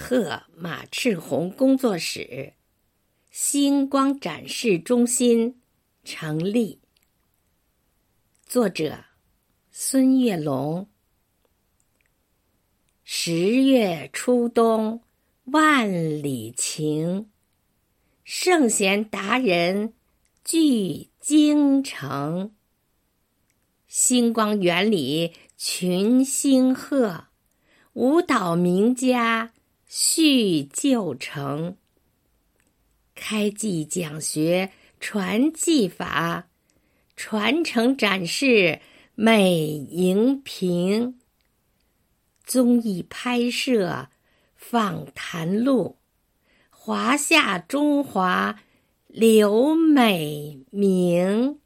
贺马赤红工作室、星光展示中心成立。作者：孙月龙。十月初冬，万里晴。圣贤达人聚京城。星光园里群星贺，舞蹈名家。续旧成，开技讲学传技法，传承展示美荧屏，综艺拍摄访谈录，华夏中华留美名。